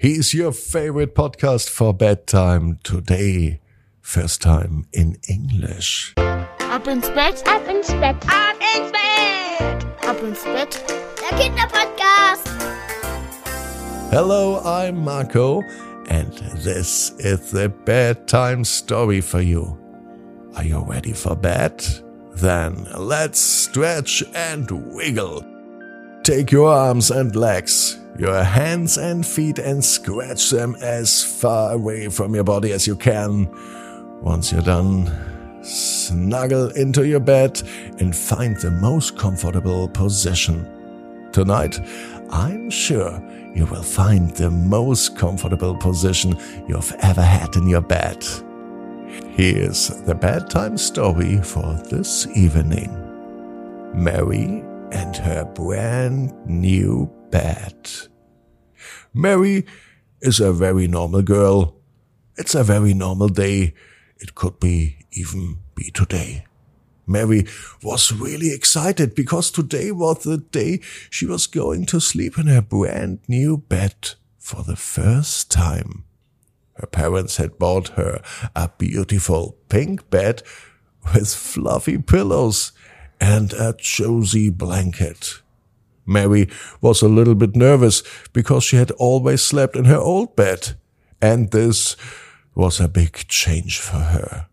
He's your favorite podcast for bedtime today. First time in English. Ab ins Bett, Ab ins Bett, ab ins Bett, ab ins Bett. der Kinderpodcast. Hello, I'm Marco, and this is the bedtime story for you. Are you ready for bed? Then let's stretch and wiggle. Take your arms and legs, your hands and feet, and scratch them as far away from your body as you can. Once you're done, snuggle into your bed and find the most comfortable position. Tonight, I'm sure you will find the most comfortable position you've ever had in your bed. Here's the bedtime story for this evening Mary and her brand new bed. Mary is a very normal girl. It's a very normal day. It could be even be today. Mary was really excited because today was the day she was going to sleep in her brand new bed for the first time. Her parents had bought her a beautiful pink bed with fluffy pillows and a cozy blanket. Mary was a little bit nervous because she had always slept in her old bed, and this was a big change for her.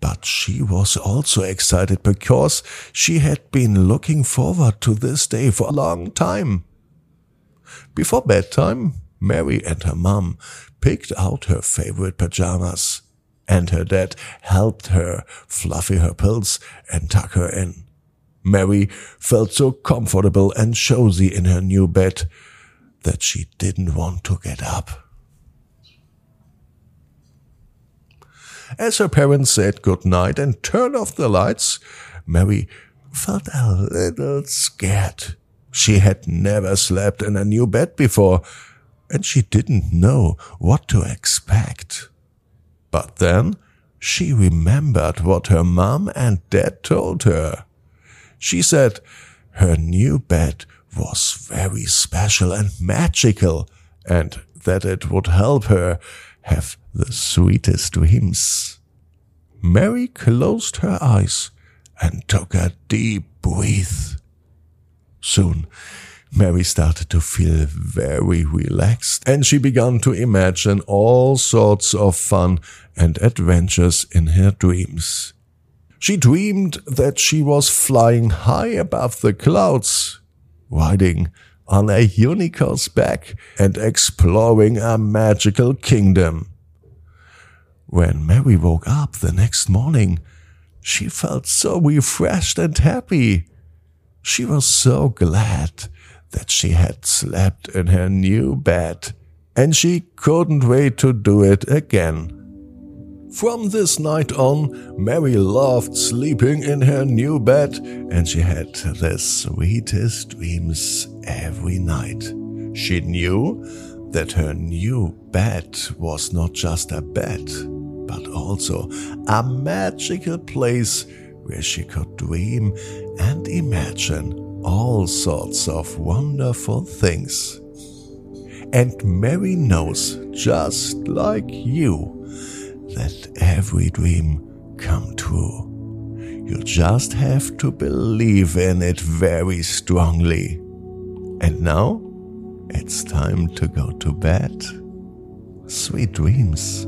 But she was also excited because she had been looking forward to this day for a long time. Before bedtime, Mary and her mom picked out her favorite pajamas, and her dad helped her fluffy her pills and tuck her in. Mary felt so comfortable and cozy in her new bed that she didn't want to get up. As her parents said good night and turned off the lights, Mary felt a little scared. She had never slept in a new bed before, and she didn't know what to expect. But then she remembered what her mom and dad told her. She said her new bed was very special and magical, and that it would help her have the sweetest dreams. Mary closed her eyes and took a deep breath. Soon, Mary started to feel very relaxed and she began to imagine all sorts of fun and adventures in her dreams. She dreamed that she was flying high above the clouds, riding on a unicorn's back and exploring a magical kingdom. When Mary woke up the next morning, she felt so refreshed and happy. She was so glad that she had slept in her new bed, and she couldn't wait to do it again. From this night on, Mary loved sleeping in her new bed, and she had the sweetest dreams every night. She knew that her new bed was not just a bed, but also a magical place where she could dream and imagine all sorts of wonderful things. And Mary knows, just like you, that every dream come true. You just have to believe in it very strongly. And now it's time to go to bed. Sweet dreams.